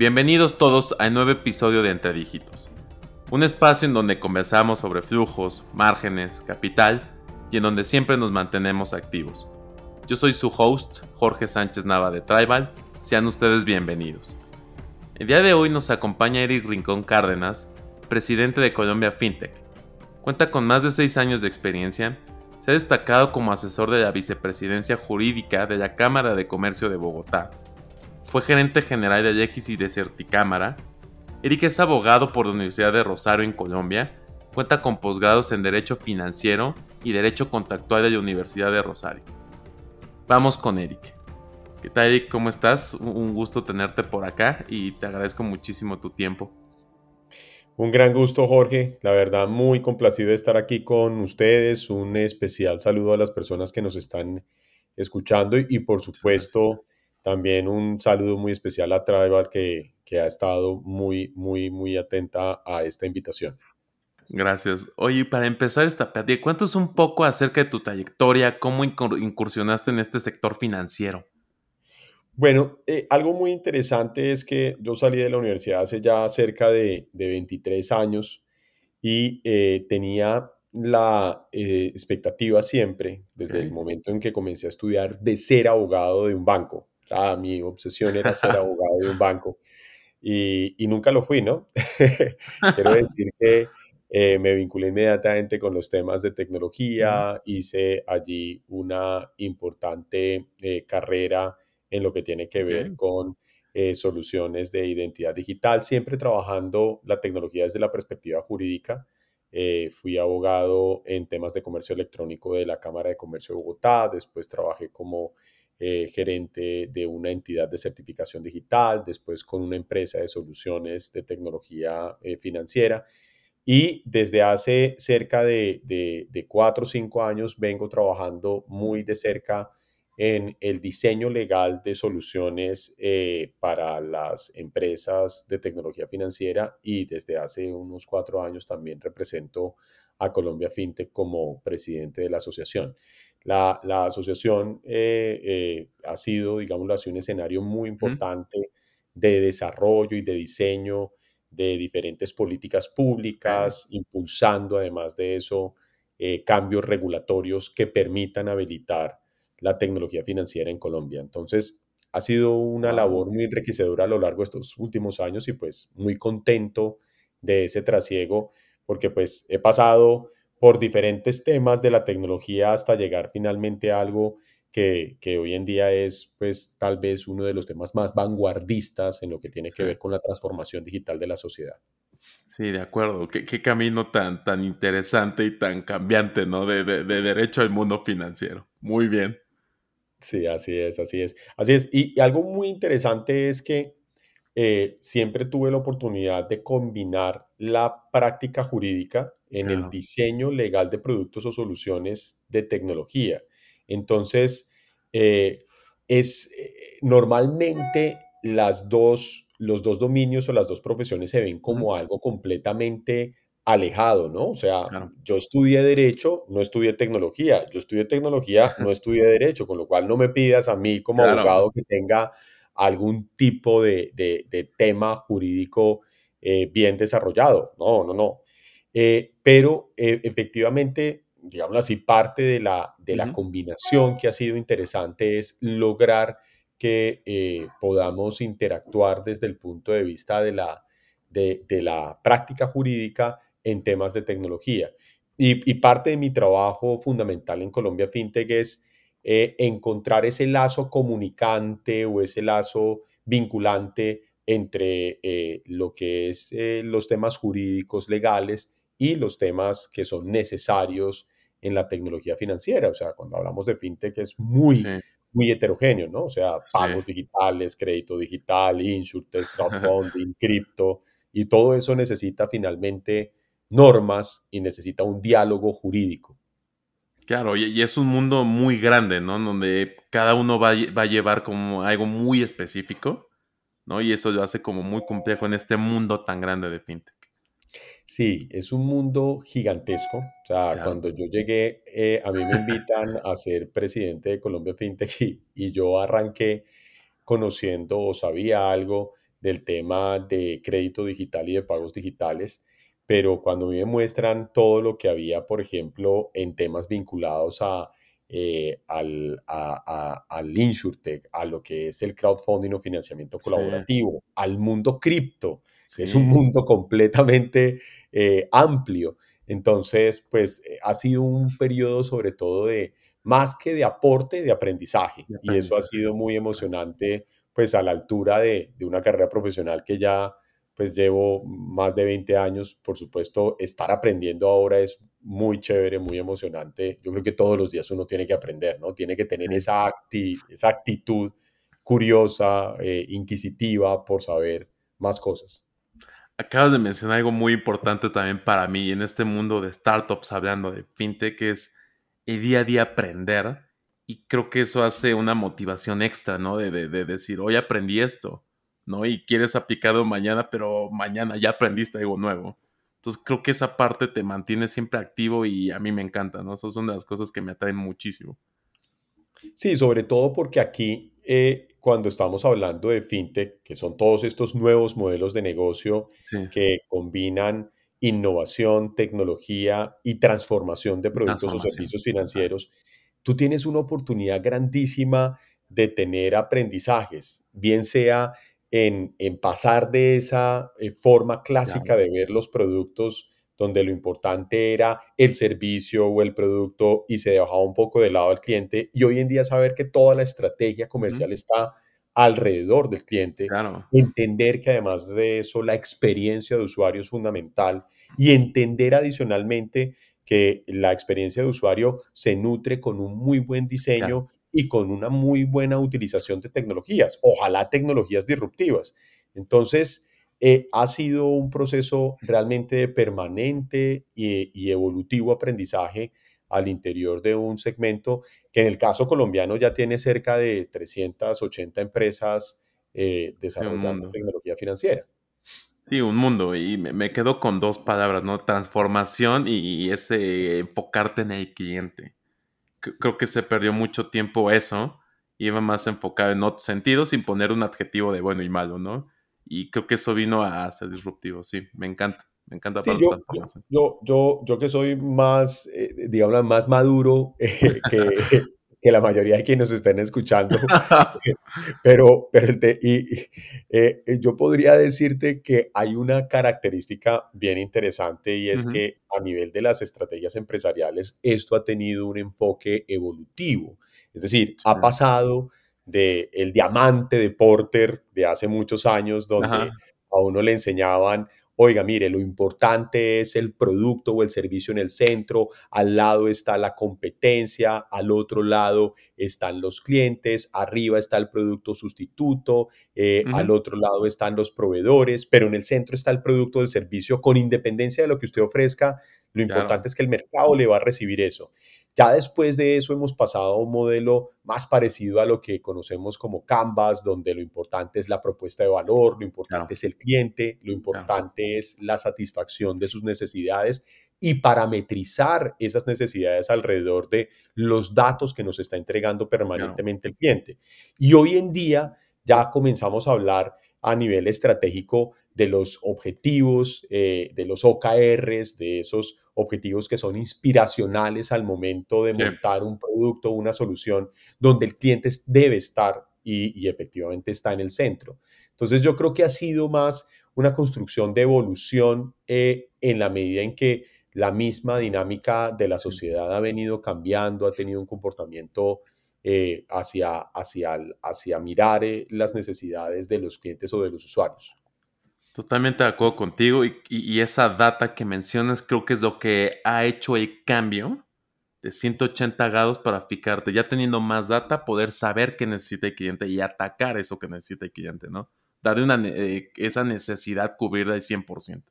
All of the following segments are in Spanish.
Bienvenidos todos al nuevo episodio de Entre Dígitos, un espacio en donde conversamos sobre flujos, márgenes, capital y en donde siempre nos mantenemos activos. Yo soy su host, Jorge Sánchez Nava de Tribal, sean ustedes bienvenidos. El día de hoy nos acompaña Eric Rincón Cárdenas, presidente de Colombia FinTech. Cuenta con más de 6 años de experiencia, se ha destacado como asesor de la vicepresidencia jurídica de la Cámara de Comercio de Bogotá fue gerente general de X y de Certicámara. Eric es abogado por la Universidad de Rosario en Colombia. Cuenta con posgrados en Derecho Financiero y Derecho Contractual de la Universidad de Rosario. Vamos con Eric. ¿Qué tal Eric? ¿Cómo estás? Un gusto tenerte por acá y te agradezco muchísimo tu tiempo. Un gran gusto, Jorge. La verdad, muy complacido de estar aquí con ustedes. Un especial saludo a las personas que nos están escuchando y, por supuesto, también un saludo muy especial a Tribal que, que ha estado muy, muy, muy atenta a esta invitación. Gracias. Oye, para empezar esta plática, cuéntanos un poco acerca de tu trayectoria, cómo incursionaste en este sector financiero. Bueno, eh, algo muy interesante es que yo salí de la universidad hace ya cerca de, de 23 años y eh, tenía la eh, expectativa siempre, desde el momento en que comencé a estudiar, de ser abogado de un banco. Ah, mi obsesión era ser abogado de un banco y, nunca lo fui, ¿no? Quiero decir que eh, me vinculé inmediatamente con los temas de tecnología, hice allí una importante eh, carrera en lo que tiene que ver con eh, soluciones de identidad digital, siempre trabajando la tecnología desde la perspectiva jurídica. fui abogado en temas de comercio electrónico de la Cámara de Comercio de Bogotá, después trabajé como eh, gerente de una entidad de certificación digital, después con una empresa de soluciones de tecnología eh, financiera. Y desde hace cerca de, cuatro o cinco años vengo trabajando muy de cerca en el diseño legal de soluciones eh, para las empresas de tecnología financiera y desde hace unos cuatro años también represento a Colombia FinTech como presidente de la asociación. La, asociación eh, eh, ha sido, digámoslo así, un escenario muy importante de desarrollo y de diseño de diferentes políticas públicas, impulsando además de eso eh, cambios regulatorios que permitan habilitar la tecnología financiera en Colombia. Entonces, ha sido una labor muy enriquecedora a lo largo de estos últimos años y pues muy contento de ese trasiego porque pues he pasado por diferentes temas de la tecnología hasta llegar finalmente a algo que, hoy en día es pues tal vez uno de los temas más vanguardistas en lo que tiene que ver con la transformación digital de la sociedad. Sí, de acuerdo. Qué, camino tan, tan interesante y tan cambiante, ¿no? De, de, derecho al mundo financiero. Muy bien. Sí, así es, así es. Así es. Y, algo muy interesante es que eh, siempre tuve la oportunidad de combinar la práctica jurídica en el diseño legal de productos o soluciones de tecnología. Entonces, eh, es eh, normalmente las dos, los dos dominios o las dos profesiones se ven como algo completamente alejado, ¿no? O sea, yo estudié derecho, no estudié tecnología, yo estudié tecnología, no estudié derecho, con lo cual no me pidas a mí como abogado que tenga algún tipo de, tema jurídico eh, bien desarrollado. No, no, no. Eh, pero eh, efectivamente, digamos así, parte de la, de la combinación que ha sido interesante es lograr que eh, podamos interactuar desde el punto de vista de la, de, la práctica jurídica en temas de tecnología. Y, parte de mi trabajo fundamental en Colombia FinTech es encontrar ese lazo comunicante o ese lazo vinculante entre lo que es los temas jurídicos legales y los temas que son necesarios en la tecnología financiera. O sea, cuando hablamos de fintech es muy, muy heterogéneo, ¿no? O sea, pagos digitales, crédito digital, insurtech, crowdfunding, cripto, y todo eso necesita finalmente normas y necesita un diálogo jurídico. Claro, y, es un mundo muy grande, ¿no? Donde cada uno va, va, a llevar como algo muy específico, ¿no? Y eso lo hace como muy complejo en este mundo tan grande de fintech. Sí, es un mundo gigantesco. O sea, cuando yo llegué, eh, a mí me invitan a ser presidente de Colombia FinTech y, yo arranqué conociendo o sabía algo del tema de crédito digital y de pagos digitales, pero cuando me muestran todo lo que había, por ejemplo, en temas vinculados a, eh, al, a, al InsurTech, a lo que es el crowdfunding o financiamiento colaborativo, al mundo cripto, es un mundo completamente eh, amplio. Entonces, pues eh, ha sido un periodo sobre todo de más que de aporte, de aprendizaje. Y eso ha sido muy emocionante, pues a la altura de, de, una carrera profesional que ya pues llevo más de 20 años. Por supuesto, estar aprendiendo ahora es muy chévere, muy emocionante. Yo creo que todos los días uno tiene que aprender, ¿no? Tiene que tener esa, esa actitud curiosa, eh, inquisitiva por saber más cosas. Acabas de mencionar algo muy importante también para mí en este mundo de startups, hablando de fintech, que es el día a día aprender. Y creo que eso hace una motivación extra, ¿no? De, de decir, hoy aprendí esto, ¿no? Y quieres aplicarlo mañana, pero mañana ya aprendiste algo nuevo. Entonces creo que esa parte te mantiene siempre activo y a mí me encanta, ¿no? Esas son de las cosas que me atraen muchísimo. Sí, sobre todo porque aquí eh, cuando estamos hablando de fintech, que son todos estos nuevos modelos de negocio que combinan innovación, tecnología y transformación de productos o servicios financieros, tú tienes una oportunidad grandísima de tener aprendizajes, bien sea en, pasar de esa eh, forma clásica de ver los productos donde lo importante era el servicio o el producto y se dejaba un poco de lado al cliente. Y hoy en día saber que toda la estrategia comercial está alrededor del cliente, entender que además de eso la experiencia de usuario es fundamental y entender adicionalmente que la experiencia de usuario se nutre con un muy buen diseño y con una muy buena utilización de tecnologías, ojalá tecnologías disruptivas. Entonces, eh, ha sido un proceso realmente permanente y, evolutivo aprendizaje al interior de un segmento que en el caso colombiano ya tiene cerca de 380 empresas eh, desarrollando tecnología financiera. Sí, un mundo. Y me, quedo con dos palabras, ¿no? Transformación y, ese enfocarte en el cliente. creo que se perdió mucho tiempo eso. Iba más enfocado en otros sentidos sin poner un adjetivo de bueno y malo, ¿no? Y creo que eso vino a ser disruptivo, sí, me encanta. Me encanta sí, yo, yo, yo, yo, que soy más, eh, digamos, más maduro eh, que, que, la mayoría de quienes nos estén escuchando, pero, pero y, eh, yo podría decirte que hay una característica bien interesante y es que a nivel de las estrategias empresariales esto ha tenido un enfoque evolutivo. Es decir, ha pasado de el diamante de Porter de hace muchos años, donde a uno le enseñaban, oiga, mire, lo importante es el producto o el servicio en el centro, al lado está la competencia, al otro lado están los clientes, arriba está el producto sustituto, eh, al otro lado están los proveedores, pero en el centro está el producto del servicio, con independencia de lo que usted ofrezca, lo importante es que el mercado le va a recibir eso. Ya después de eso hemos pasado a un modelo más parecido a lo que conocemos como Canvas, donde lo importante es la propuesta de valor, lo importante es el cliente, lo importante es la satisfacción de sus necesidades y parametrizar esas necesidades alrededor de los datos que nos está entregando permanentemente el cliente. Y hoy en día ya comenzamos a hablar a nivel estratégico de los objetivos, eh, de los OKRs, de esos objetivos que son inspiracionales al momento de montar un producto, una solución, donde el cliente debe estar y, efectivamente está en el centro. Entonces yo creo que ha sido más una construcción de evolución eh, en la medida en que la misma dinámica de la sociedad ha venido cambiando, ha tenido un comportamiento eh, hacia, hacia, hacia mirar eh, las necesidades de los clientes o de los usuarios. Totalmente de acuerdo contigo y, esa data que mencionas creo que es lo que ha hecho el cambio de 180 grados para fijarte, ya teniendo más data, poder saber qué necesita el cliente y atacar eso que necesita el cliente, ¿no? Darle una, eh, esa necesidad cubrirla al 100%.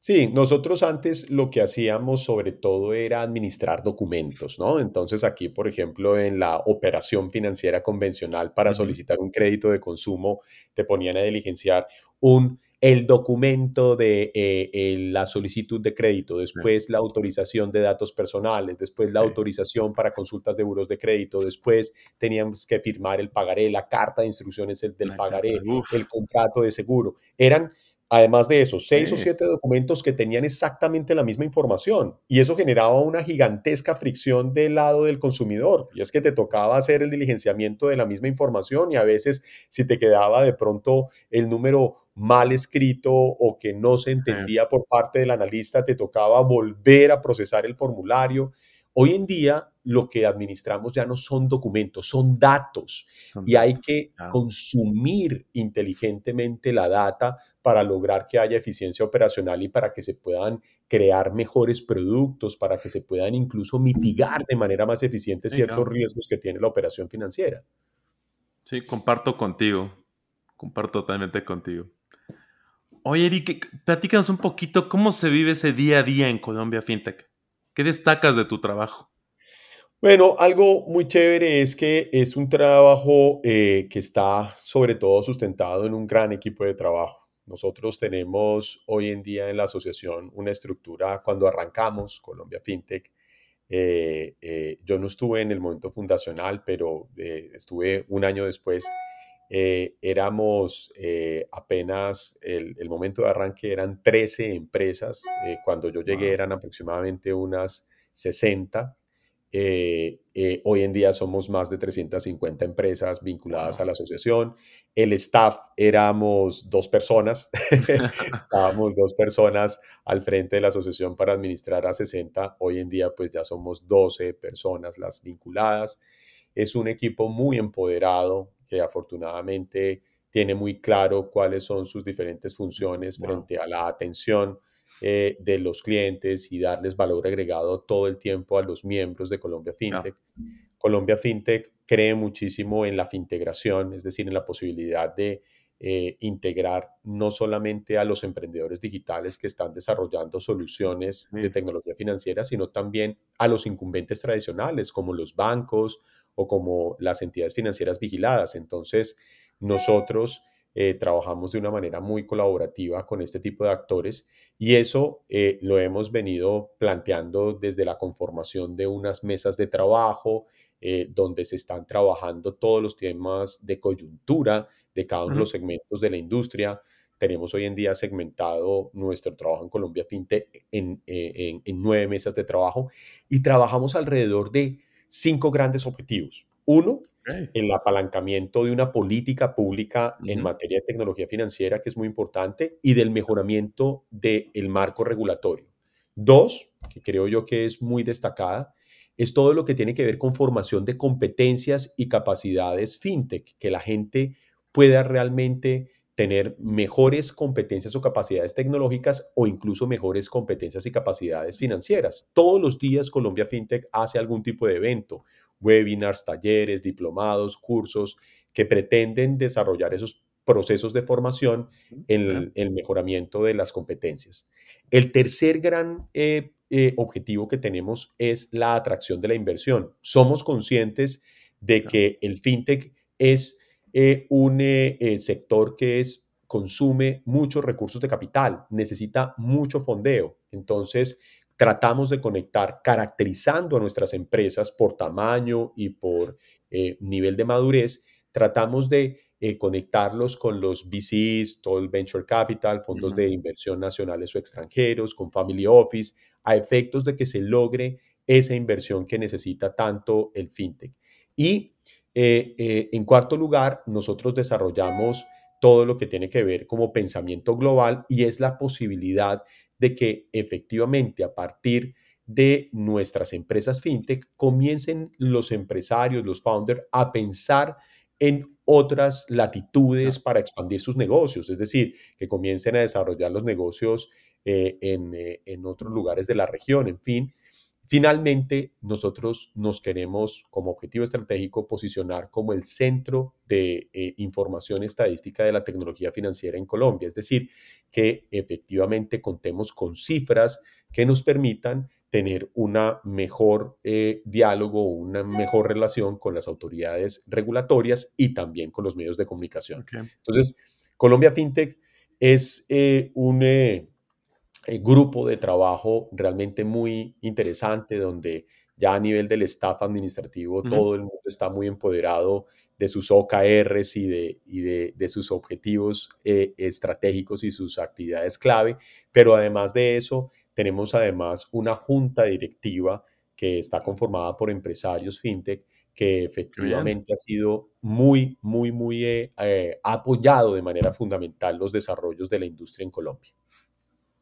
Sí, nosotros antes lo que hacíamos sobre todo era administrar documentos, ¿no? Entonces aquí, por ejemplo, en la operación financiera convencional para solicitar un crédito de consumo, te ponían a diligenciar un el documento de eh, la solicitud de crédito, después la autorización de datos personales, después la autorización para consultas de buros de crédito, después teníamos que firmar el pagaré, la carta de instrucciones del pagaré, el contrato de seguro. Eran Además de eso, seis o siete documentos que tenían exactamente la misma información y eso generaba una gigantesca fricción del lado del consumidor. Y es que te tocaba hacer el diligenciamiento de la misma información y a veces si te quedaba de pronto el número mal escrito o que no se entendía por parte del analista, te tocaba volver a procesar el formulario. Hoy en día lo que administramos ya no son documentos, son datos y hay que consumir inteligentemente la data para lograr que haya eficiencia operacional y para que se puedan crear mejores productos, para que se puedan incluso mitigar de manera más eficiente ciertos riesgos que tiene la operación financiera. Sí, comparto contigo, comparto totalmente contigo. Oye, Eric, platícanos un poquito cómo se vive ese día a día en Colombia FinTech. ¿Qué destacas de tu trabajo? Bueno, algo muy chévere es que es un trabajo eh, que está sobre todo sustentado en un gran equipo de trabajo. Nosotros tenemos hoy en día en la asociación una estructura, cuando arrancamos Colombia FinTech, eh, eh, yo no estuve en el momento fundacional, pero eh, estuve un año después. éramos apenas, el, el, momento de arranque eran 13 empresas, cuando yo llegué eran aproximadamente unas 60 eh, eh, hoy en día somos más de 350 empresas vinculadas a la asociación. El staff éramos dos personas, estábamos dos personas al frente de la asociación para administrar a 60. Hoy en día pues ya somos 12 personas las vinculadas. Es un equipo muy empoderado que afortunadamente tiene muy claro cuáles son sus diferentes funciones frente a la atención eh, de los clientes y darles valor agregado todo el tiempo a los miembros de Colombia FinTech. Colombia FinTech cree muchísimo en la fintegración, es decir, en la posibilidad de eh, integrar no solamente a los emprendedores digitales que están desarrollando soluciones de tecnología financiera, sino también a los incumbentes tradicionales como los bancos o como las entidades financieras vigiladas. Entonces, nosotros eh, trabajamos de una manera muy colaborativa con este tipo de actores y eso eh, lo hemos venido planteando desde la conformación de unas mesas de trabajo eh, donde se están trabajando todos los temas de coyuntura de cada uno de los segmentos de la industria. Tenemos hoy en día segmentado nuestro trabajo en Colombia en, en, en nueve mesas de trabajo y trabajamos alrededor de cinco grandes objetivos. Uno, el apalancamiento de una política pública en materia de tecnología financiera, que es muy importante, y del mejoramiento del marco regulatorio. Dos, que creo yo que es muy destacada, es todo lo que tiene que ver con formación de competencias y capacidades fintech, que la gente pueda realmente tener mejores competencias o capacidades tecnológicas o incluso mejores competencias y capacidades financieras. Todos los días Colombia FinTech hace algún tipo de evento, webinars, talleres, diplomados, cursos que pretenden desarrollar esos procesos de formación en el, mejoramiento de las competencias. El tercer gran eh, eh, objetivo que tenemos es la atracción de la inversión. Somos conscientes de que el fintech es eh, un sector que es consume muchos recursos de capital, necesita mucho fondeo. Entonces, tratamos de conectar caracterizando a nuestras empresas por tamaño y por eh, nivel de madurez, tratamos de eh, conectarlos con los VCs, todo el venture capital, fondos de inversión nacionales o extranjeros, con family office, a efectos de que se logre esa inversión que necesita tanto el fintech. Y eh, en cuarto lugar, nosotros desarrollamos todo lo que tiene que ver como pensamiento global y es la posibilidad de que efectivamente a partir de nuestras empresas fintech comiencen los empresarios, los founders a pensar en otras latitudes para expandir sus negocios, es decir, que comiencen a desarrollar los negocios eh, en, eh, en otros lugares de la región, en fin, Finalmente, nosotros nos queremos como objetivo estratégico posicionar como el centro de eh, información estadística de la tecnología financiera en Colombia, es decir, que efectivamente contemos con cifras que nos permitan tener una mejor eh, diálogo, una mejor relación con las autoridades regulatorias y también con los medios de comunicación. Entonces, Colombia FinTech es un grupo de trabajo realmente muy interesante donde ya a nivel del staff administrativo todo el mundo está muy empoderado de sus OKRs y de, y de, sus objetivos eh, estratégicos y sus actividades clave, pero además de eso tenemos además una junta directiva que está conformada por empresarios fintech que efectivamente ha sido muy, muy, muy eh, eh, apoyado de manera fundamental los desarrollos de la industria en Colombia.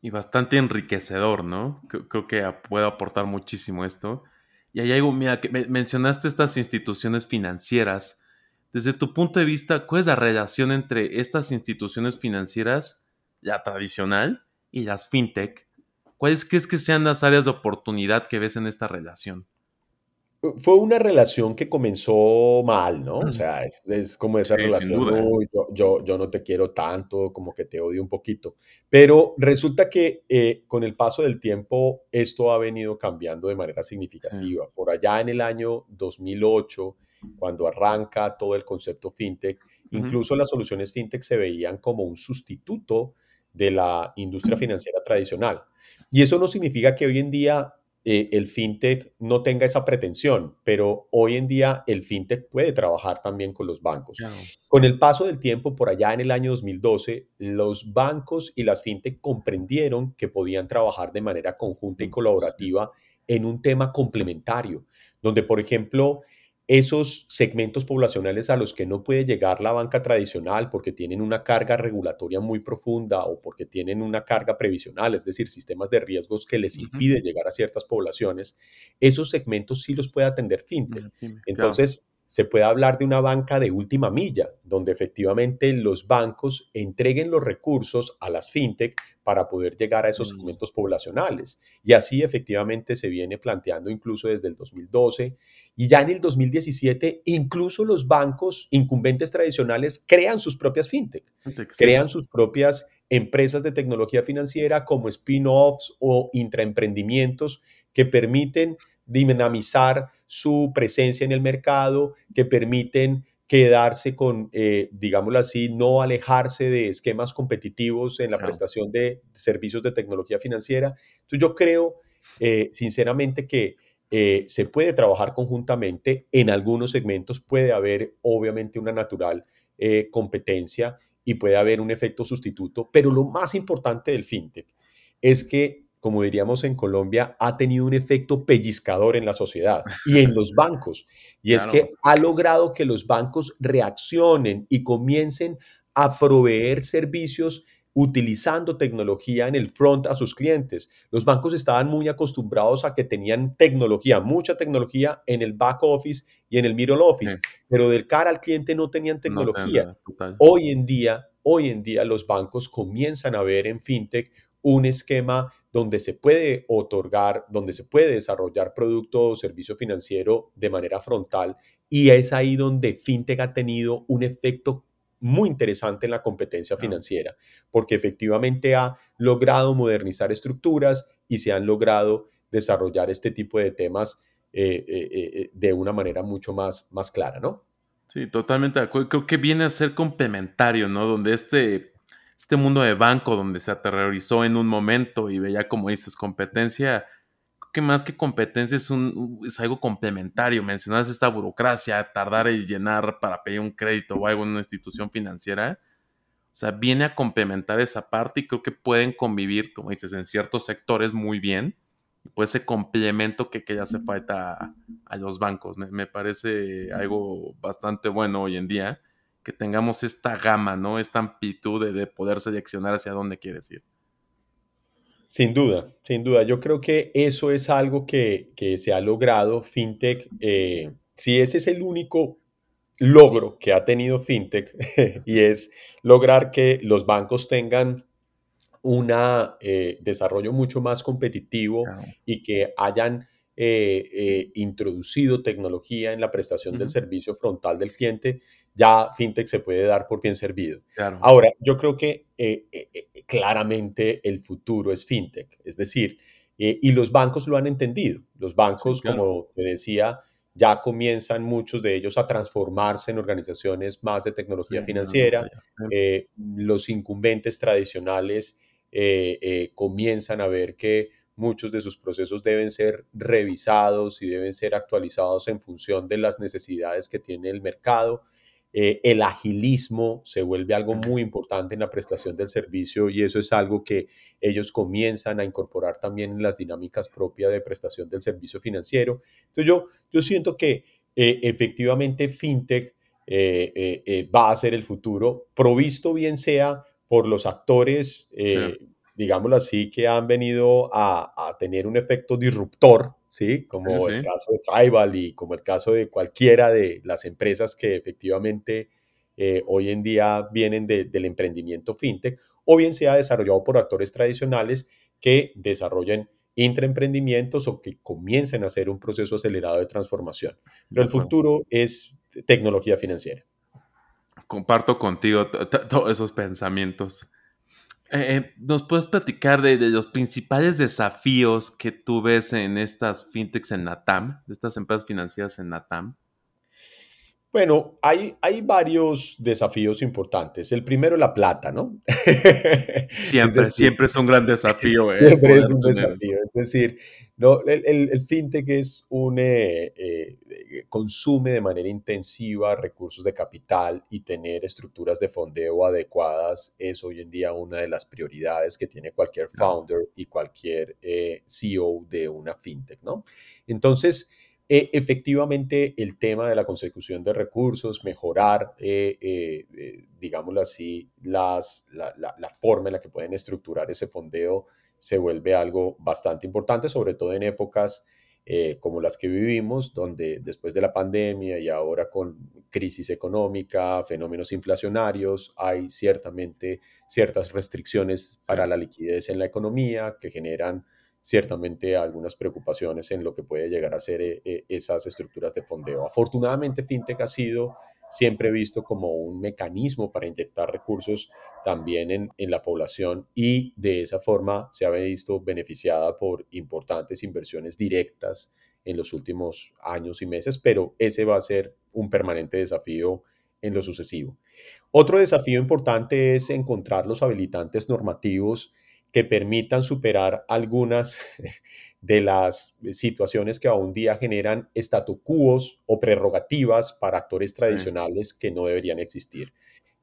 Y bastante enriquecedor, ¿no? Creo que puede aportar muchísimo esto. Y hay algo, mira, que mencionaste estas instituciones financieras. Desde tu punto de vista, ¿cuál es la relación entre estas instituciones financieras, ya tradicional, y las fintech? ¿Cuáles crees que sean las áreas de oportunidad que ves en esta relación? Fue una relación que comenzó mal, ¿no? O sea, es, como esa relación, yo, yo, no te quiero tanto, como que te odio un poquito. Pero resulta que eh, con el paso del tiempo esto ha venido cambiando de manera significativa. Por allá en el año 2008, cuando arranca todo el concepto fintech, incluso las soluciones fintech se veían como un sustituto de la industria financiera tradicional. Y eso no significa que hoy en día eh, el fintech no tenga esa pretensión, pero hoy en día el fintech puede trabajar también con los bancos. Con el paso del tiempo, por allá en el año 2012, los bancos y las fintech comprendieron que podían trabajar de manera conjunta y colaborativa en un tema complementario, donde, por ejemplo, esos segmentos poblacionales a los que no puede llegar la banca tradicional porque tienen una carga regulatoria muy profunda o porque tienen una carga previsional, es decir, sistemas de riesgos que les impide llegar a ciertas poblaciones, esos segmentos sí los puede atender FinTech. Entonces, se puede hablar de una banca de última milla, donde efectivamente los bancos entreguen los recursos a las fintech para poder llegar a esos mm. segmentos poblacionales. Y así efectivamente se viene planteando incluso desde el 2012 y ya en el 2017 incluso los bancos incumbentes tradicionales crean sus propias fintech, crean sus propias empresas de tecnología financiera como spin-offs o intraemprendimientos que permiten dinamizar su presencia en el mercado, que permiten quedarse con, eh, digámoslo así, no alejarse de esquemas competitivos en la prestación de servicios de tecnología financiera. Entonces yo creo, eh, sinceramente, que eh, se puede trabajar conjuntamente. En algunos segmentos puede haber, obviamente, una natural competencia y puede haber un efecto sustituto, pero lo más importante del fintech es que como diríamos en Colombia, ha tenido un efecto pellizcador en la sociedad y en los bancos. Y es que ha logrado que los bancos reaccionen y comiencen a proveer servicios utilizando tecnología en el front a sus clientes. Los bancos estaban muy acostumbrados a que tenían tecnología, mucha tecnología en el back office y en el middle office, pero del cara al cliente no tenían tecnología. hoy en día, hoy en día los bancos comienzan a ver en fintech un esquema donde se puede otorgar, donde se puede desarrollar producto o servicio financiero de manera frontal y es ahí donde FinTech ha tenido un efecto muy interesante en la competencia financiera, porque efectivamente ha logrado modernizar estructuras y se han logrado desarrollar este tipo de temas eh, eh, eh, de una manera mucho más, más clara, ¿no? Sí, totalmente de acuerdo. Creo que viene a ser complementario, ¿no? Donde este este mundo de banco donde se aterrorizó en un momento y veía, como dices, competencia, que más que competencia es, un, es algo complementario. Mencionas esta burocracia, tardar en llenar para pedir un crédito o algo en una institución financiera. O sea, viene a complementar esa parte y creo que pueden convivir, como dices, en ciertos sectores muy bien. Y pues ese complemento que, que ya hace falta a, los bancos. me, parece algo bastante bueno hoy en día que tengamos esta gama, ¿no? Esta amplitud de, poder seleccionar hacia dónde quieres ir. Sin duda, sin duda. Yo creo que eso es algo que, se ha logrado. FinTech, eh, si ese es el único logro que ha tenido FinTech y es lograr que los bancos tengan un eh, desarrollo mucho más competitivo y que hayan eh, introducido tecnología en la prestación del servicio frontal del cliente, ya fintech se puede dar por bien servido. Ahora, yo creo que eh, eh, eh, claramente el futuro es fintech, es decir, y los bancos lo han entendido. Los bancos, como te decía, ya comienzan muchos de ellos a transformarse en organizaciones más de tecnología financiera. Eh, los incumbentes tradicionales eh, eh, comienzan a ver que muchos de sus procesos deben ser revisados y deben ser actualizados en función de las necesidades que tiene el mercado. Eh, el agilismo se vuelve algo muy importante en la prestación del servicio y eso es algo que ellos comienzan a incorporar también en las dinámicas propias de prestación del servicio financiero. Entonces yo, yo siento que eh, efectivamente FinTech eh, va a ser el futuro, provisto bien sea por los actores, digámoslo así, que han venido a, a tener un efecto disruptor ¿sí? Como el caso de Tribal y como el caso de cualquiera de las empresas que efectivamente eh, hoy en día vienen del emprendimiento fintech, o bien sea desarrollado por actores tradicionales que desarrollen intraemprendimientos o que comiencen a hacer un proceso acelerado de transformación. Pero el futuro es tecnología financiera. Comparto contigo todos esos pensamientos. Eh, eh, ¿Nos puedes platicar de, los principales desafíos que tú ves en estas fintechs en Natam, de estas empresas financieras en Natam? Bueno, hay, hay varios desafíos importantes. El primero, la plata, ¿no? Siempre, siempre es un gran desafío. ¿eh? Siempre es un desafío. Es decir, no, el, el, fintech es un, eh, eh, consume de manera intensiva recursos de capital y tener estructuras de fondeo adecuadas es hoy en día una de las prioridades que tiene cualquier founder y cualquier eh, CEO de una fintech, ¿no? Entonces, efectivamente, el tema de la consecución de recursos, mejorar, digámoslo así, las, la, la, la forma en la que pueden estructurar ese fondeo se vuelve algo bastante importante, sobre todo en épocas eh, como las que vivimos, donde después de la pandemia y ahora con crisis económica, fenómenos inflacionarios, hay ciertamente ciertas restricciones para la liquidez en la economía que generan ciertamente algunas preocupaciones en lo que puede llegar a ser eh, eh, esas estructuras de fondeo. Afortunadamente, FinTech ha sido siempre visto como un mecanismo para inyectar recursos también en, la población y de esa forma se ha visto beneficiada por importantes inversiones directas en los últimos años y meses, pero ese va a ser un permanente desafío en lo sucesivo. Otro desafío importante es encontrar los habilitantes normativos que permitan superar algunas de las situaciones que aún día generan statu quos o prerrogativas para actores tradicionales que no deberían existir.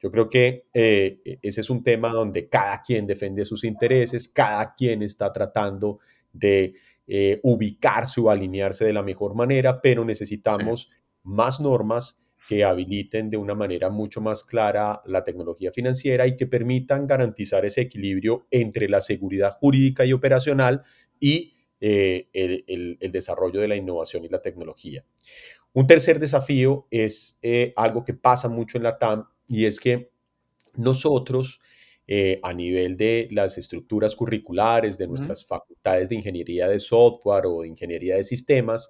Yo creo que eh, ese es un tema donde cada quien defiende sus intereses, cada quien está tratando de eh, ubicarse o alinearse de la mejor manera, pero necesitamos más normas que habiliten de una manera mucho más clara la tecnología financiera y que permitan garantizar ese equilibrio entre la seguridad jurídica y operacional y eh, el, desarrollo de la innovación y la tecnología. Un tercer desafío es eh, algo que pasa mucho en la TAM y es que nosotros eh, a nivel de las estructuras curriculares de nuestras facultades de ingeniería de software o de ingeniería de sistemas,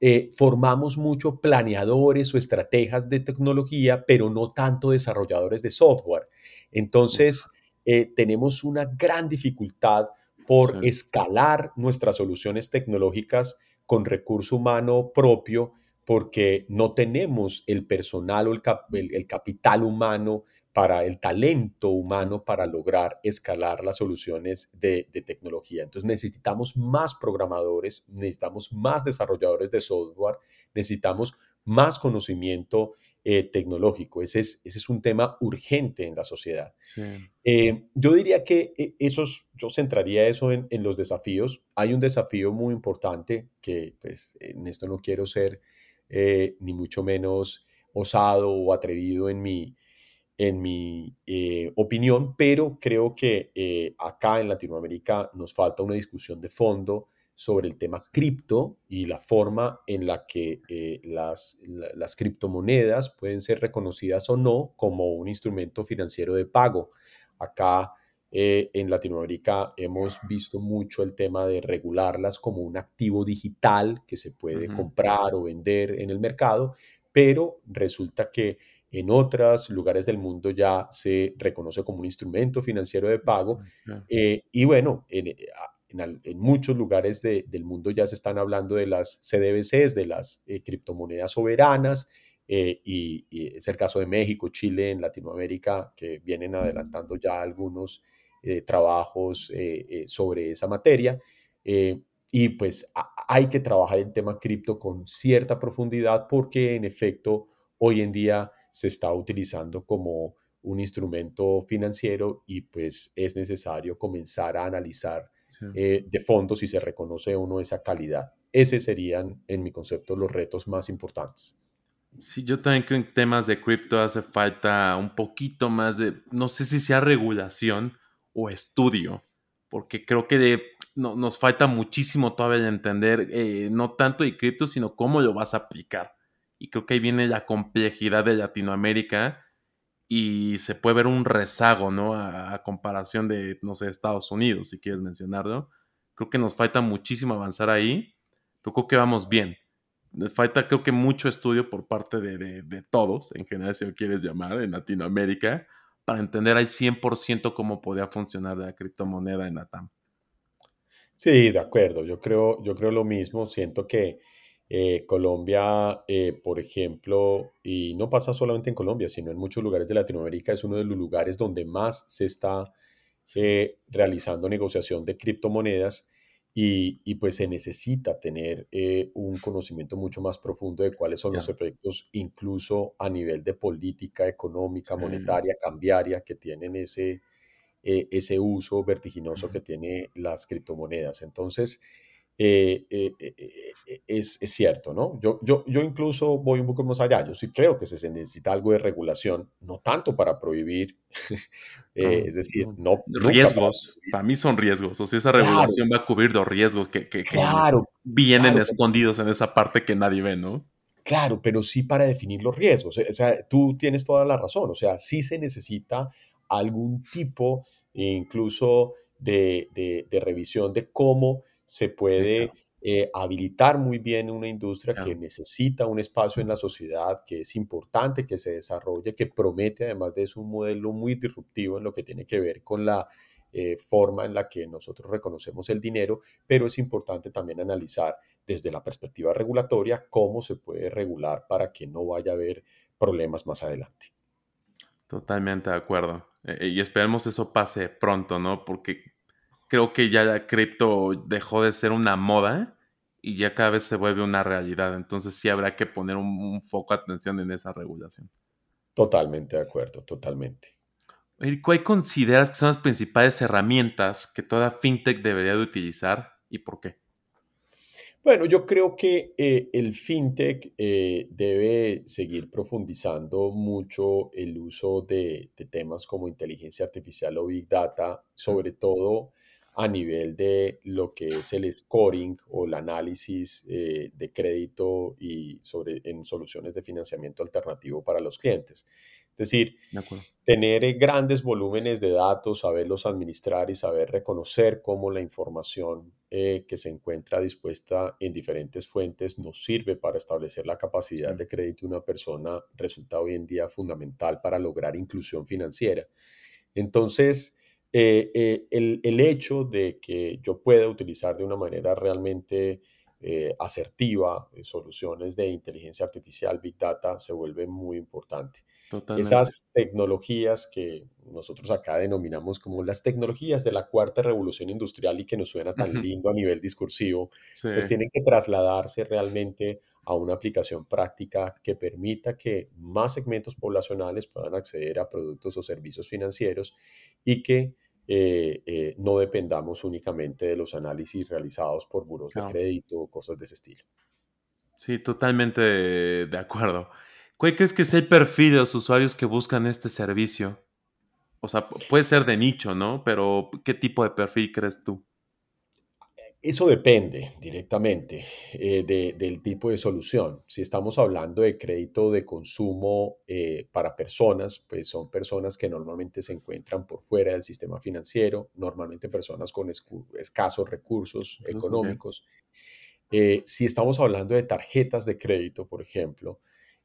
eh, formamos mucho planeadores o estrategas de tecnología, pero no tanto desarrolladores de software. Entonces, eh, tenemos una gran dificultad por escalar nuestras soluciones tecnológicas con recurso humano propio porque no tenemos el personal o el capital humano para el talento humano para lograr escalar las soluciones de, tecnología. Entonces necesitamos más programadores, necesitamos más desarrolladores de software, necesitamos más conocimiento eh, tecnológico. Ese es, ese es un tema urgente en la sociedad. Eh, yo diría que eh, esos, yo centraría eso en, en, los desafíos. Hay un desafío muy importante que pues en esto no quiero ser ni mucho menos osado o atrevido en mi, en mi eh, opinión, pero creo que eh, acá en Latinoamérica nos falta una discusión de fondo sobre el tema cripto y la forma en la que eh, las, las criptomonedas pueden ser reconocidas o no como un instrumento financiero de pago. Acá en Latinoamérica hemos visto mucho el tema de regularlas como un activo digital que se puede comprar o vender en el mercado, pero resulta que en otros lugares del mundo ya se reconoce como un instrumento financiero de pago. Eh, y bueno, eh, en, muchos lugares del mundo ya se están hablando de las CDBCs, de las eh, criptomonedas soberanas, eh, y, es el caso de México, Chile, en Latinoamérica, que vienen adelantando ya algunos trabajos sobre esa materia. y pues hay que trabajar el tema cripto con cierta profundidad porque en efecto hoy en día se está utilizando como un instrumento financiero y pues es necesario comenzar a analizar eh, de fondo si se reconoce o no esa calidad. Ese serían, en mi concepto, los retos más importantes. Sí, yo también creo que en temas de cripto hace falta un poquito más de, no sé si sea regulación o estudio, porque creo que de, no, nos falta muchísimo todavía de entender, eh, no tanto de cripto, sino cómo lo vas a aplicar. Y creo que ahí viene la complejidad de Latinoamérica y se puede ver un rezago, ¿no? A, comparación de, no sé, Estados Unidos, si quieres mencionarlo. Creo que nos falta muchísimo avanzar ahí, creo que vamos bien. Falta, creo que, mucho estudio por parte de, todos, en general, si lo quieres llamar, en Latinoamérica, para entender al 100% cómo podría funcionar la criptomoneda en ATAM. Sí, de acuerdo. Yo creo, yo creo lo mismo. Siento que eh, Colombia, eh, por ejemplo, y no pasa solamente en Colombia, sino en muchos lugares de Latinoamérica, es uno de los lugares donde más se está eh, realizando negociación de criptomonedas y, pues se necesita tener un conocimiento mucho más profundo de cuáles son los efectos, incluso a nivel de política económica, monetaria, cambiaria, que tienen ese, ese uso vertiginoso que tiene las criptomonedas. Entonces, eh, eh, eh, es, cierto, ¿no? Yo, yo, yo incluso voy un poco más allá. Yo sí creo que se necesita algo de regulación, no tanto para prohibir, es decir, no... Riesgos, para, mí son riesgos, o sea, esa regulación va a cubrir los riesgos que, que, vienen escondidos en esa parte que nadie ve, ¿no? Claro, pero sí para definir los riesgos. O sea, tú tienes toda la razón, o sea, sí se necesita algún tipo incluso de, de, de revisión de cómo se puede eh, habilitar muy bien una industria que necesita un espacio en la sociedad, que es importante que se desarrolle, que promete además de eso un modelo muy disruptivo en lo que tiene que ver con la eh, forma en la que nosotros reconocemos el dinero, pero es importante también analizar desde la perspectiva regulatoria cómo se puede regular para que no vaya a haber problemas más adelante. Totalmente de acuerdo. Eh, y esperemos eso pase pronto, ¿no? Porque creo que ya la cripto dejó de ser una moda y ya cada vez se vuelve una realidad. Entonces sí habrá que poner un, foco de atención en esa regulación. Totalmente de acuerdo, totalmente. ¿Cuál consideras que son las principales herramientas que toda fintech debería de utilizar y por qué? Bueno, yo creo que eh, el fintech eh, debe seguir profundizando mucho el uso de, de, temas como inteligencia artificial o big data, sobre todo a nivel de lo que es el scoring o el análisis eh, de crédito y sobre, en soluciones de financiamiento alternativo para los clientes. Es decir, tener eh, grandes volúmenes de datos, saberlos administrar y saber reconocer cómo la información eh, que se encuentra dispuesta en diferentes fuentes nos sirve para establecer la capacidad de crédito de una persona resulta hoy en día fundamental para lograr inclusión financiera. Entonces, eh, eh, el, hecho de que yo pueda utilizar de una manera realmente eh, asertiva soluciones de inteligencia artificial, big data, se vuelve muy importante. Esas tecnologías que nosotros acá denominamos como las tecnologías de la cuarta revolución industrial y que nos suena tan lindo a nivel discursivo, pues tienen que trasladarse realmente a una aplicación práctica que permita que más segmentos poblacionales puedan acceder a productos o servicios financieros y que eh, eh, no dependamos únicamente de los análisis realizados por buros de crédito o cosas de ese estilo. Sí, totalmente de, acuerdo. ¿Cuál crees que es el perfil de los usuarios que buscan este servicio? O sea, puede ser de nicho, ¿no? Pero ¿qué tipo de perfil crees tú? Eso depende directamente eh, del tipo de solución. Si estamos hablando de crédito de consumo eh, para personas, pues son personas que normalmente se encuentran por fuera del sistema financiero, normalmente personas con escasos recursos económicos. Eh, si estamos hablando de tarjetas de crédito, por ejemplo,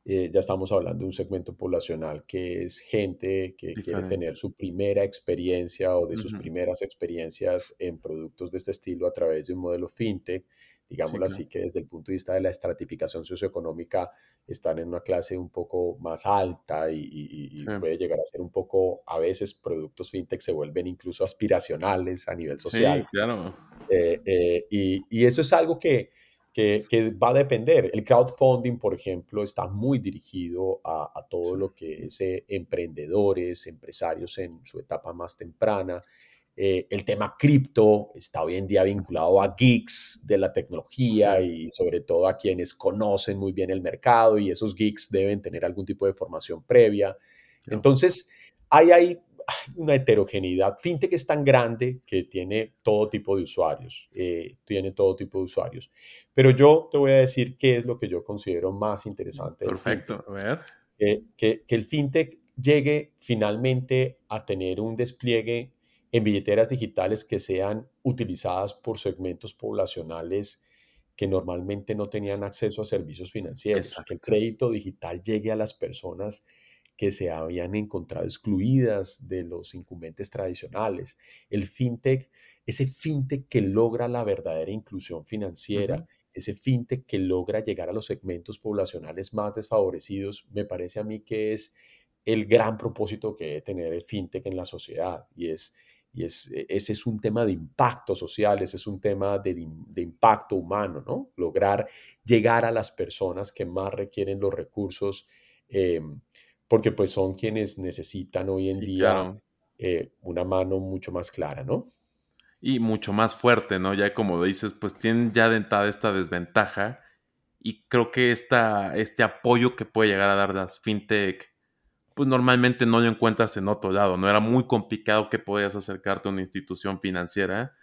eh, ya estamos hablando de un segmento poblacional que es gente que quiere tener su primera experiencia o de sus primeras experiencias en productos de este estilo a través de un modelo fintech, digámoslo así, que desde el punto de vista de la estratificación socioeconómica están en una clase un poco más alta y, puede llegar a ser un poco, a veces productos fintech se vuelven incluso aspiracionales a nivel social. Sí, claro. Eh, eh, y eso es algo que que, va a depender. El crowdfunding, por ejemplo, está muy dirigido a, todo lo que es eh, emprendedores, empresarios en su etapa más temprana. Eh, el tema cripto está hoy en día vinculado a geeks de la tecnología y sobre todo a quienes conocen muy bien el mercado y esos geeks deben tener algún tipo de formación previa. Entonces, hay ahí una heterogeneidad. FinTech es tan grande que tiene todo tipo de usuarios, eh, tiene todo tipo de usuarios. Pero yo te voy a decir qué es lo que yo considero más interesante. Perfecto, a ver. que, que el FinTech llegue finalmente a tener un despliegue en billeteras digitales que sean utilizadas por segmentos poblacionales que normalmente no tenían acceso a servicios financieros, que el crédito digital llegue a las personas que se habían encontrado excluidas de los incumbentes tradicionales. El fintech, ese fintech que logra la verdadera inclusión financiera, ese fintech que logra llegar a los segmentos poblacionales más desfavorecidos, me parece a mí que es el gran propósito que debe tener el fintech en la sociedad y es y es, e, ese es un tema de impacto social, ese es un tema de, de, impacto humano, ¿no? Lograr llegar a las personas que más requieren los recursos em, porque pues son quienes necesitan hoy en día eh, una mano mucho más clara, ¿no? Y mucho más fuerte, ¿no? Ya como dices, pues tienen ya dentada esta desventaja y creo que esta, este apoyo que puede llegar a dar las fintech, pues normalmente no lo encuentras en otro lado, ¿no? Era muy complicado que podías acercarte a una institución financiera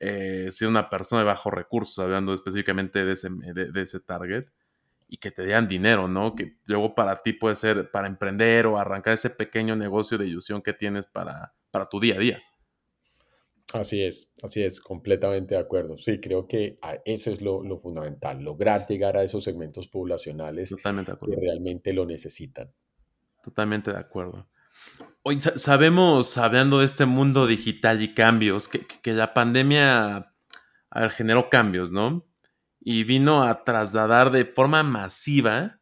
eh, si una persona de bajos recursos, hablando específicamente de ese, de ese target y que te dieran dinero, ¿no? Que luego para ti puede ser para emprender o arrancar ese pequeño negocio de ilusión que tienes para, para tu día a día. Así es, así es, completamente de acuerdo. Sí, creo que eso es lo, fundamental, lograr llegar a esos segmentos poblacionales que realmente lo necesitan. Totalmente de acuerdo. Hoy sabemos, hablando de este mundo digital y cambios, que, que la pandemia a ver, generó cambios, ¿no? Y vino a trasladar de forma masiva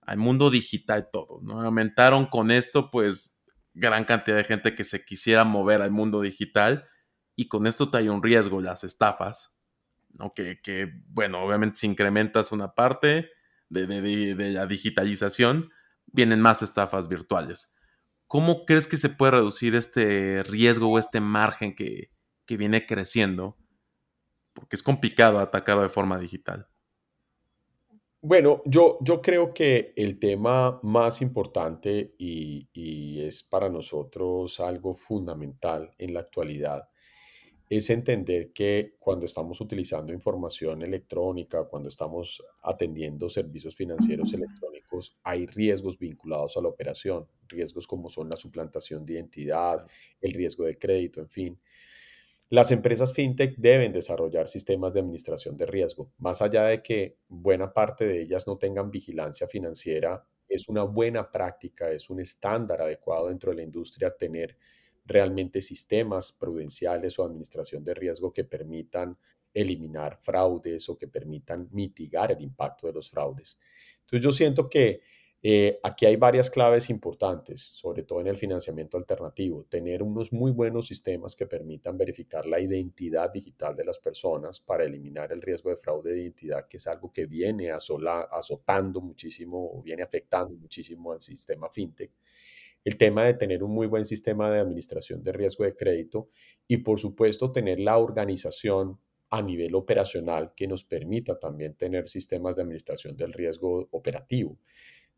al mundo digital todo, ¿no? Aumentaron con esto, pues, gran cantidad de gente que se quisiera mover al mundo digital y con esto trae un riesgo las estafas, ¿no? Que, que bueno, obviamente si incrementas una parte de, de, la digitalización, vienen más estafas virtuales. ¿Cómo crees que se puede reducir este riesgo o este margen que, que viene creciendo? Porque es complicado atacarlo de forma digital. Bueno, yo, yo creo que el tema más importante y, y, es para nosotros algo fundamental en la actualidad es entender que cuando estamos utilizando información electrónica, cuando estamos atendiendo servicios financieros electrónicos, hay riesgos vinculados a la operación, riesgos como son la suplantación de identidad, el riesgo de crédito, en fin. Las empresas fintech deben desarrollar sistemas de administración de riesgo. Más allá de que buena parte de ellas no tengan vigilancia financiera, es una buena práctica, es un estándar adecuado dentro de la industria tener realmente sistemas prudenciales o administración de riesgo que permitan eliminar fraudes o que permitan mitigar el impacto de los fraudes. Entonces yo siento que eh, aquí hay varias claves importantes, sobre todo en el financiamiento alternativo. Tener unos muy buenos sistemas que permitan verificar la identidad digital de las personas para eliminar el riesgo de fraude de identidad, que es algo que viene azotando muchísimo o viene afectando muchísimo al sistema fintech. El tema de tener un muy buen sistema de administración de riesgo de crédito y por supuesto tener la organización a nivel operacional que nos permita también tener sistemas de administración del riesgo operativo.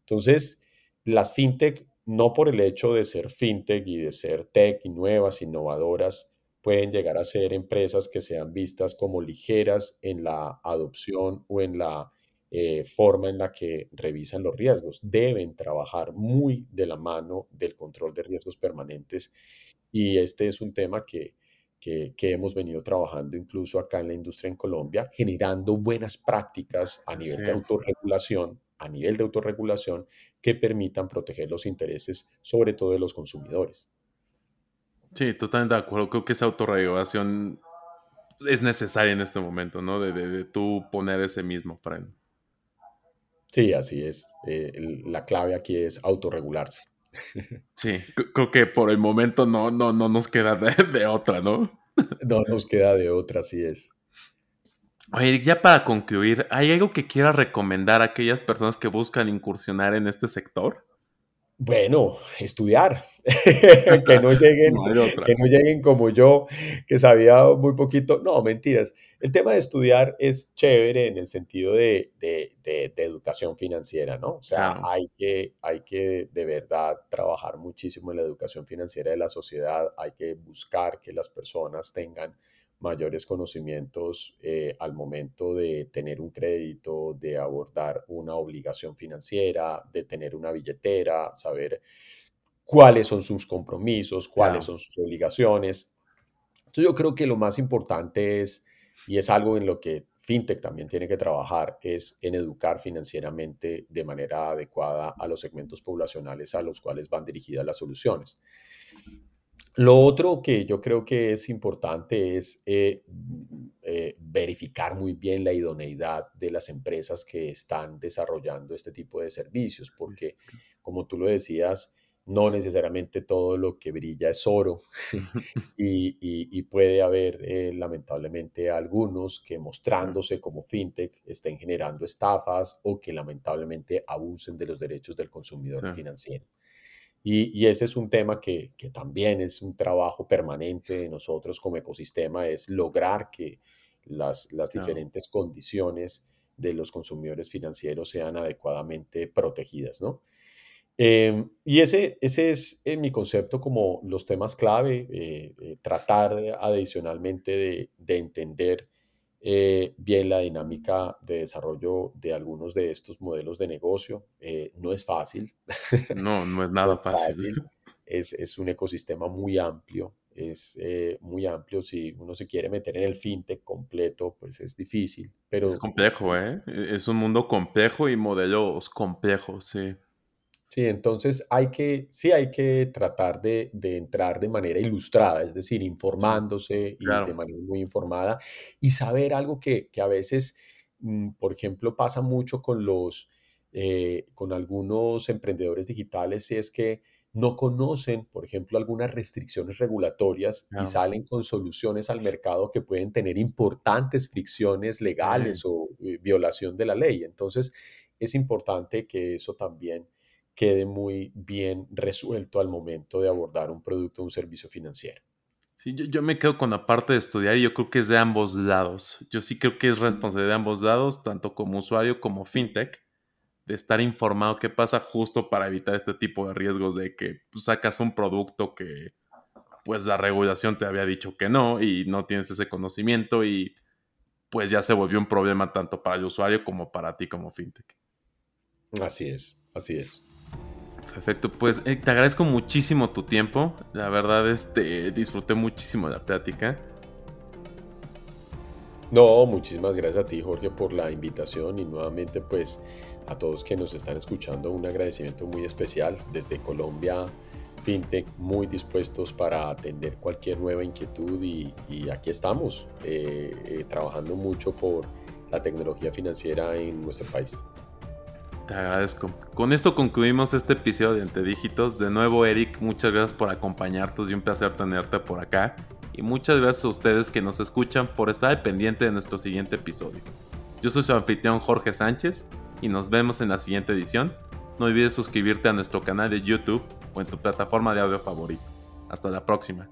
Entonces, las fintech, no por el hecho de ser fintech y de ser tech y nuevas, innovadoras, pueden llegar a ser empresas que sean vistas como ligeras en la adopción o en la eh, forma en la que revisan los riesgos. Deben trabajar muy de la mano del control de riesgos permanentes y este es un tema que, que, hemos venido trabajando incluso acá en la industria en Colombia, generando buenas prácticas a nivel de autorregulación a nivel de autorregulación que permitan proteger los intereses, sobre todo de los consumidores. Sí, totalmente de acuerdo. Creo que esa autorregulación es necesaria en este momento, ¿no? De, de, tú poner ese mismo freno. Sí, así es. Eh, la clave aquí es autorregularse. Sí, creo que por el momento no, no, no nos queda de, otra, ¿no? No nos queda de otra, así es. Oye, ya para concluir, ¿hay algo que quieras recomendar a aquellas personas que buscan incursionar en este sector? Bueno, estudiar, que, no lleguen, que no lleguen como yo, que sabía muy poquito. No, mentiras. El tema de estudiar es chévere en el sentido de, educación financiera, ¿no? O sea, hay, que, hay que de verdad trabajar muchísimo en la educación financiera de la sociedad, hay que buscar que las personas tengan mayores conocimientos eh, al momento de tener un crédito, de abordar una obligación financiera, de tener una billetera, saber cuáles son sus compromisos, cuáles son sus obligaciones. Entonces yo creo que lo más importante es, y es algo en lo que FinTech también tiene que trabajar, es en educar financieramente de manera adecuada a los segmentos poblacionales a los cuales van dirigidas las soluciones. Lo otro que yo creo que es importante es eh, eh, verificar muy bien la idoneidad de las empresas que están desarrollando este tipo de servicios, porque como tú lo decías, no necesariamente todo lo que brilla es oro y, puede haber eh, lamentablemente algunos que mostrándose como fintech estén generando estafas o que lamentablemente abusen de los derechos del consumidor financiero. Y, ese es un tema que, también es un trabajo permanente de nosotros como ecosistema, es lograr que las, diferentes condiciones de los consumidores financieros sean adecuadamente protegidas, ¿no? Em, y ese, ese es eh, mi concepto como los temas clave, eh, eh, tratar adicionalmente de, de entender eh, bien la dinámica de desarrollo de algunos de estos modelos de negocio. Eh, no es fácil. No, no es nada fácil. Es, es, un ecosistema muy amplio. Es eh, muy amplio. Si uno se quiere meter en el fintech completo, pues es difícil. Pero, es complejo, ¿eh? Es un mundo complejo y modelos complejos, sí. Sí, entonces hay que, sí hay que tratar de, entrar de manera ilustrada, es decir, informándose y de manera muy informada y saber algo que, a veces, mm, por ejemplo, pasa mucho con los, eh, con algunos emprendedores digitales, y es que no conocen, por ejemplo, algunas restricciones regulatorias y salen con soluciones al mercado que pueden tener importantes fricciones legales o eh, violación de la ley. Entonces, es importante que eso también quede muy bien resuelto al momento de abordar un producto o un servicio financiero. Sí, yo, me quedo con la parte de estudiar y yo creo que es de ambos lados. Yo sí creo que es responsabilidad de ambos lados, tanto como usuario como fintech, de estar informado qué pasa justo para evitar este tipo de riesgos de que pues, sacas un producto que pues la regulación te había dicho que no y no tienes ese conocimiento y pues ya se volvió un problema tanto para el usuario como para ti como fintech. Así es, así es. Perfecto, pues eh, te agradezco muchísimo tu tiempo. La verdad, este, disfruté muchísimo la plática. No, muchísimas gracias a ti, Jorge, por la invitación y nuevamente, pues, a todos que nos están escuchando, un agradecimiento muy especial desde Colombia. FinTech muy dispuestos para atender cualquier nueva inquietud y, aquí estamos eh, eh, trabajando mucho por la tecnología financiera en nuestro país. Te agradezco. Con esto concluimos este episodio de Entre Dígitos. De nuevo, Eric, muchas gracias por acompañarnos y un placer tenerte por acá. Y muchas gracias a ustedes que nos escuchan por estar pendiente de nuestro siguiente episodio. Yo soy su anfitrión Jorge Sánchez y nos vemos en la siguiente edición. No olvides suscribirte a nuestro canal de YouTube o en tu plataforma de audio favorito. Hasta la próxima.